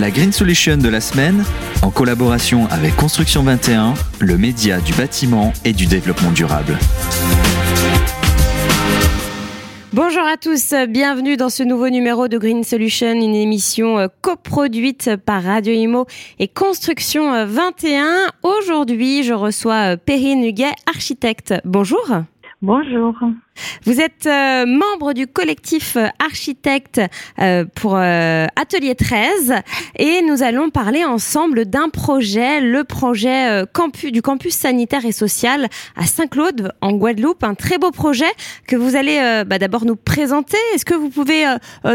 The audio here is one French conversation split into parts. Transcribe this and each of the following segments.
La Green Solution de la semaine, en collaboration avec Construction 21, le média du bâtiment et du développement durable. Bonjour à tous, bienvenue dans ce nouveau numéro de Green Solution, une émission euh, coproduite par Radio Imo et Construction 21. Euh, Aujourd'hui, je reçois euh, Perrine Huguet, architecte. Bonjour. Bonjour. Vous êtes euh, membre du collectif euh, architecte euh, pour Atelier 13 et nous allons parler ensemble d'un projet, le projet campus, du campus sanitaire et social à Saint-Claude en Guadeloupe, un très beau projet que vous allez bah, d'abord nous présenter. Est-ce que vous pouvez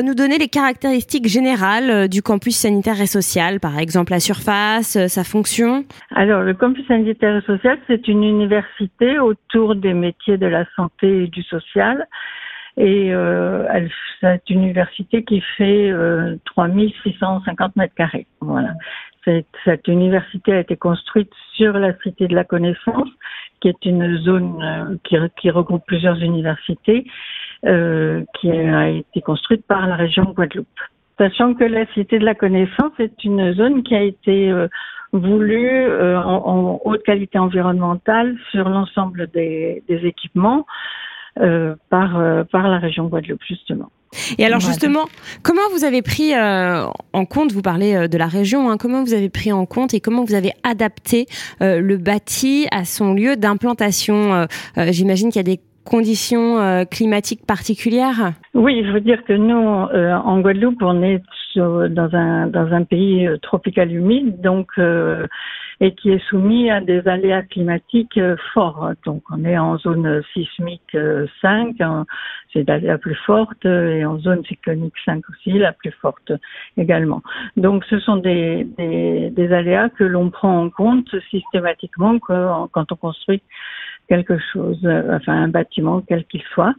nous donner les caractéristiques générales du campus sanitaire et social, par exemple la surface, sa fonction? Alors le campus sanitaire et social, c'est une université autour des métiers de la santé et du Et euh, c'est une université qui fait euh, 3650 mètres carrés. Voilà. Cette, université a été construite sur la Cité de la Connaissance, qui est une zone euh, qui, regroupe plusieurs universités, euh, qui a été construite par la région Guadeloupe. Sachant que la Cité de la Connaissance est une zone qui a été euh, voulue en, haute qualité environnementale sur l'ensemble des équipements. Euh, par, euh, par la région Guadeloupe, justement. Et alors justement, comment vous avez pris euh, en compte, vous parlez de la région, hein, comment vous avez pris en compte et comment vous avez adapté le bâti à son lieu d'implantation J'imagine qu'il y a des conditions climatiques particulières? Oui, je veux dire que nous, en Guadeloupe, on est dans un, dans un pays tropical humide, donc et qui est soumis à des aléas climatiques euh, forts. Donc on est en zone sismique 5, euh, c'est la plus forte, et en zone cyclonique 5 aussi, la plus forte également. Donc ce sont des, des, des aléas que l'on prend en compte systématiquement quand on construit quelque chose, euh, enfin un bâtiment quel qu'il soit.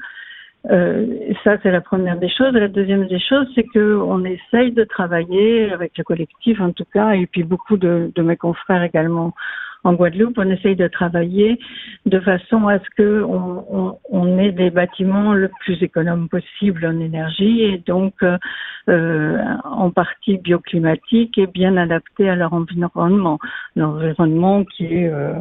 Euh, ça, c'est la première des choses. La deuxième des choses, c'est que on essaye de travailler avec le collectif, en tout cas, et puis beaucoup de, de mes confrères également en Guadeloupe, on essaye de travailler de façon à ce que on, on, ait des bâtiments le plus économes possible en énergie et donc euh, en partie bioclimatique et bien adaptés à leur environnement, l'environnement qui est euh,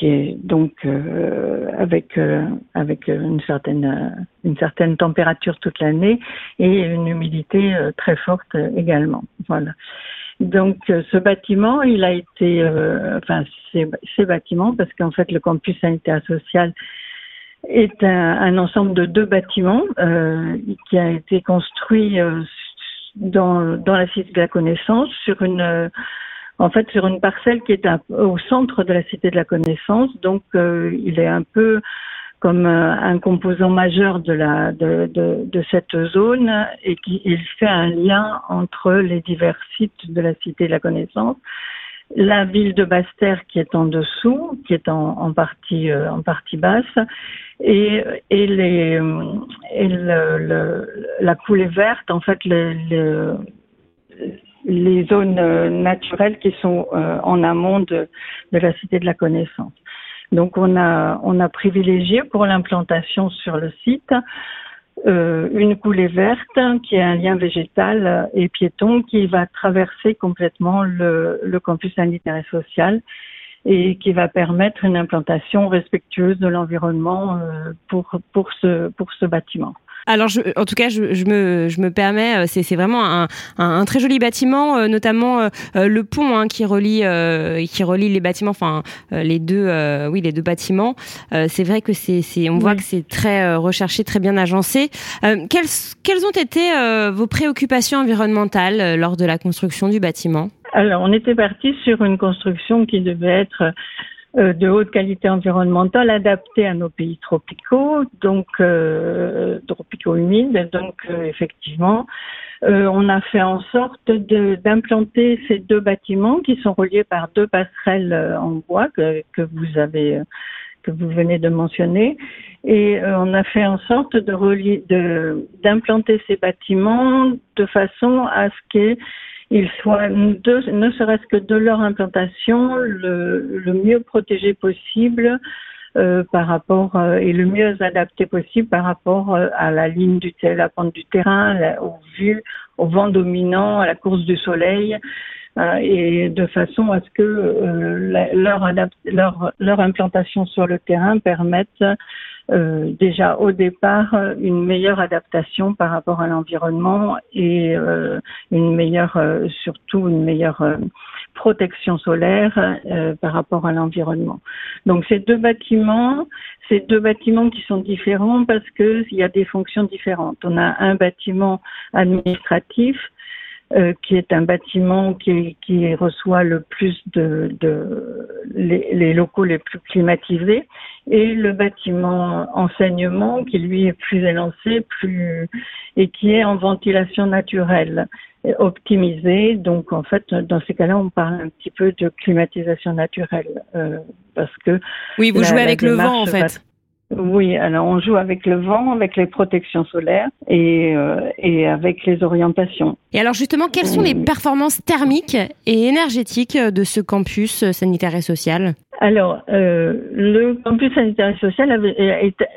qui est donc euh, avec euh, avec une certaine une certaine température toute l'année et une humidité euh, très forte également. Voilà. Donc ce bâtiment, il a été, enfin ces, ces, bâtiments, parce qu'en fait le campus sanitaire social est un, un ensemble de deux bâtiments qui a été construit dans dans la cité de la connaissance sur une en fait sur une parcelle qui est au centre de la cité de la connaissance. Donc euh, il est un peu comme euh, un composant majeur de la de, de, de, cette zone et qui il fait un lien entre les divers sites de la cité de la connaissance. La ville de Basse-Terre qui est en dessous, qui est en, en partie euh, en partie basse, et, et les et le, le, la coulée verte, en fait, le, le les zones euh, naturelles qui sont euh, en amont de, la cité de la connaissance. Donc on a on a privilégié pour l'implantation sur le site euh, une coulée verte qui est un lien végétal et piéton qui va traverser complètement le, campus sanitaire et social et qui va permettre une implantation respectueuse de l'environnement pour ce bâtiment. Alors, je, en tout cas, je, je, me, je me permets, euh, c'est vraiment un, un, très joli bâtiment, euh, notamment euh, le pont hein, qui relie, qui relie les bâtiments, enfin les deux, oui, les deux bâtiments. c'est vrai que c'est, on voit que c'est très recherché, très bien agencé. quelles, quelles ont été vos préoccupations environnementales lors de la construction du bâtiment? Alors, on était parti sur une construction qui devait être euh, de haute qualité environnementale adaptée à nos pays tropicaux, donc euh, tropicaux humides. Donc euh, effectivement, on a fait en sorte d'implanter ces deux bâtiments qui sont reliés par deux passerelles en bois que, vous avez que vous venez de mentionner et on a fait en sorte d'implanter ces bâtiments de façon à ce que ils soient, ne serait-ce que de leur implantation, le, le mieux protégé possible par rapport et le mieux adapté possible par rapport à la ligne du la pente du terrain, aux vues, au vent dominant, à la course du soleil. et de façon à ce que leur, leur, leur implantation sur le terrain permette euh, déjà au départ une meilleure adaptation par rapport à l'environnement et euh, une meilleure, euh, surtout une meilleure protection solaire par rapport à l'environnement. Donc ces deux bâtiments, ces deux bâtiments qui sont différents parce que il y a des fonctions différentes. On a un bâtiment administratif euh, qui est un bâtiment qui, qui, reçoit le plus de, de les, les, locaux les plus climatisés, et le bâtiment enseignement qui lui est plus élancé, plus et qui est en ventilation naturelle optimisé. Donc en fait, dans ces cas-là, on parle un petit peu de climatisation naturelle euh, parce que oui, vous jouez avec le vent en fait. Oui, alors on joue avec le vent, avec les protections solaires et, euh, et avec les orientations. Et alors justement, quelles sont les performances thermiques et énergétiques de ce campus sanitaire et social? Alors, euh, le campus sanitaire et social avait,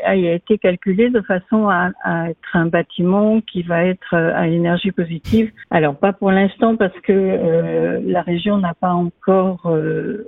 a, été calculé de façon à, être un bâtiment qui va être euh, à énergie positive. Alors, pas pour l'instant parce que euh, la région n'a pas encore euh,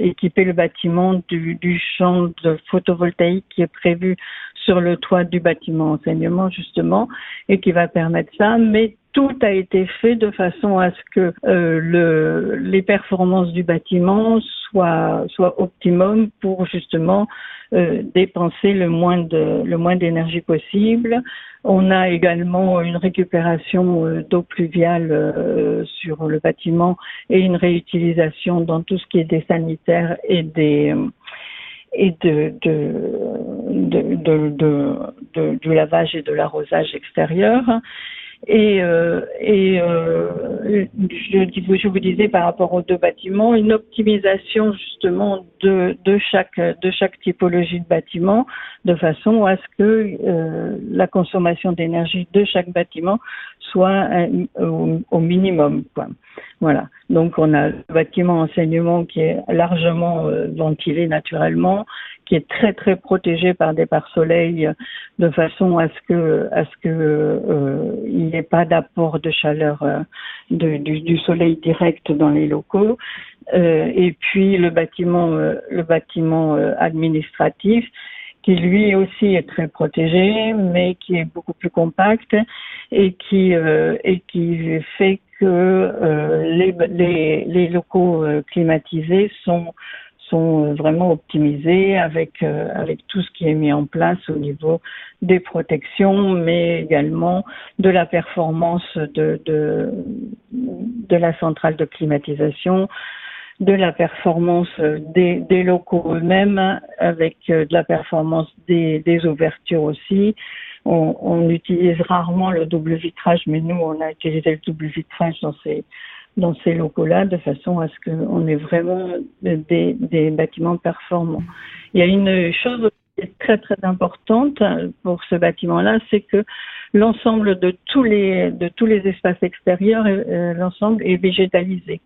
équipé le bâtiment du, du champ de photovoltaïque qui est prévu sur le toit du bâtiment enseignement justement et qui va permettre ça. Mais tout a été fait de façon à ce que euh, le, les performances du bâtiment soient, soient optimum pour justement euh, dépenser le moins de le moins d'énergie possible. On a également une récupération euh, d'eau pluviale euh, sur le bâtiment et une réutilisation dans tout ce qui est des sanitaires et des et de, du lavage et de l'arrosage extérieur. Et, euh, euh, je, je, vous disais par rapport aux deux bâtiments, une optimisation justement de, de, chaque, de chaque typologie de bâtiment, de façon à ce que euh, la consommation d'énergie de chaque bâtiment soit au, minimum. Quoi. Voilà. Donc on a le bâtiment enseignement qui est largement euh, ventilé naturellement, qui est très très protégé par des pare-soleil de façon à ce que à ce que euh, il n'y ait pas d'apport de chaleur euh, du, du, soleil direct dans les locaux. Euh, et puis le bâtiment le bâtiment administratif qui lui aussi est très protégé, mais qui est beaucoup plus compact et qui et qui fait que les, les, les, locaux climatisés sont sont euh, vraiment optimisés avec euh, avec tout ce qui est mis en place au niveau des protections, mais également de la performance de de, de la centrale de climatisation, de la performance des, locaux eux-mêmes, avec euh, de la performance des, ouvertures aussi. On, utilise rarement le double vitrage, mais nous, on a utilisé le double vitrage dans ces dans ces locaux-là de façon à ce qu'on ait vraiment des, des, bâtiments performants. Il y a une chose qui est très très importante pour ce bâtiment-là, c'est que l'ensemble de tous les de tous les espaces extérieurs, euh, l'ensemble est végétalisé.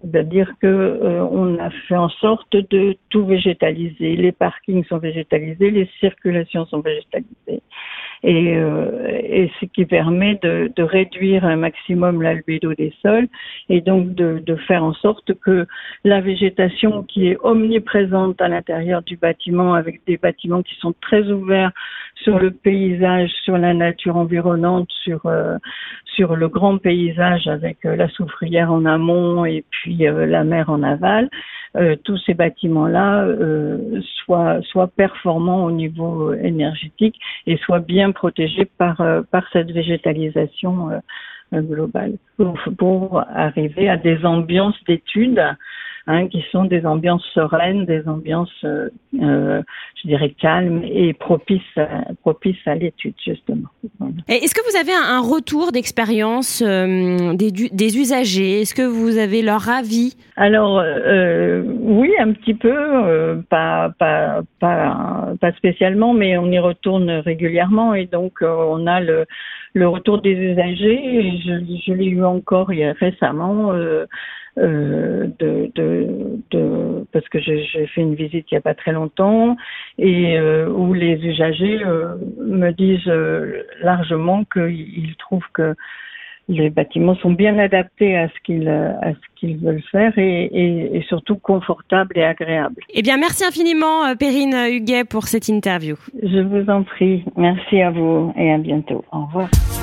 C'est-à-dire que euh, on a fait en sorte de tout végétaliser. Les parkings sont végétalisés, les circulations sont végétalisées et, euh, et ce qui permet de, réduire un maximum l'albédo des sols et donc de, faire en sorte que la végétation qui est omniprésente à l'intérieur du bâtiment avec des bâtiments qui sont très ouverts sur le paysage, sur la nature environnante, sur euh, sur le grand paysage avec euh, la soufrière en amont et puis la mer en aval, tous ces bâtiments-là euh, soient, soient performants au niveau énergétique et soient bien protégés par, euh, par cette végétalisation globale. Pour, pour, arriver à des ambiances d'études hein, qui sont des ambiances sereines, des ambiances, euh, je dirais, calmes et propices, propices à l'étude, justement. Est-ce que vous avez un, retour d'expérience euh, des, des, usagers? Est-ce que vous avez leur avis? Alors, euh, oui, un petit peu, euh, pas, pas, pas, pas spécialement, mais on y retourne régulièrement et donc on a le, le retour des usagers. je, je l'ai eu encore récemment euh, de, de, de, parce que j'ai fait une visite il n'y a pas très longtemps et euh, où les usagers euh, me disent largement qu'ils trouvent que les bâtiments sont bien adaptés à ce qu'ils à ce qu'ils veulent faire et, et, et, surtout confortables et agréables. Eh bien, merci infiniment, Perrine Huguet, pour cette interview. Je vous en prie. Merci à vous et à bientôt. Au revoir.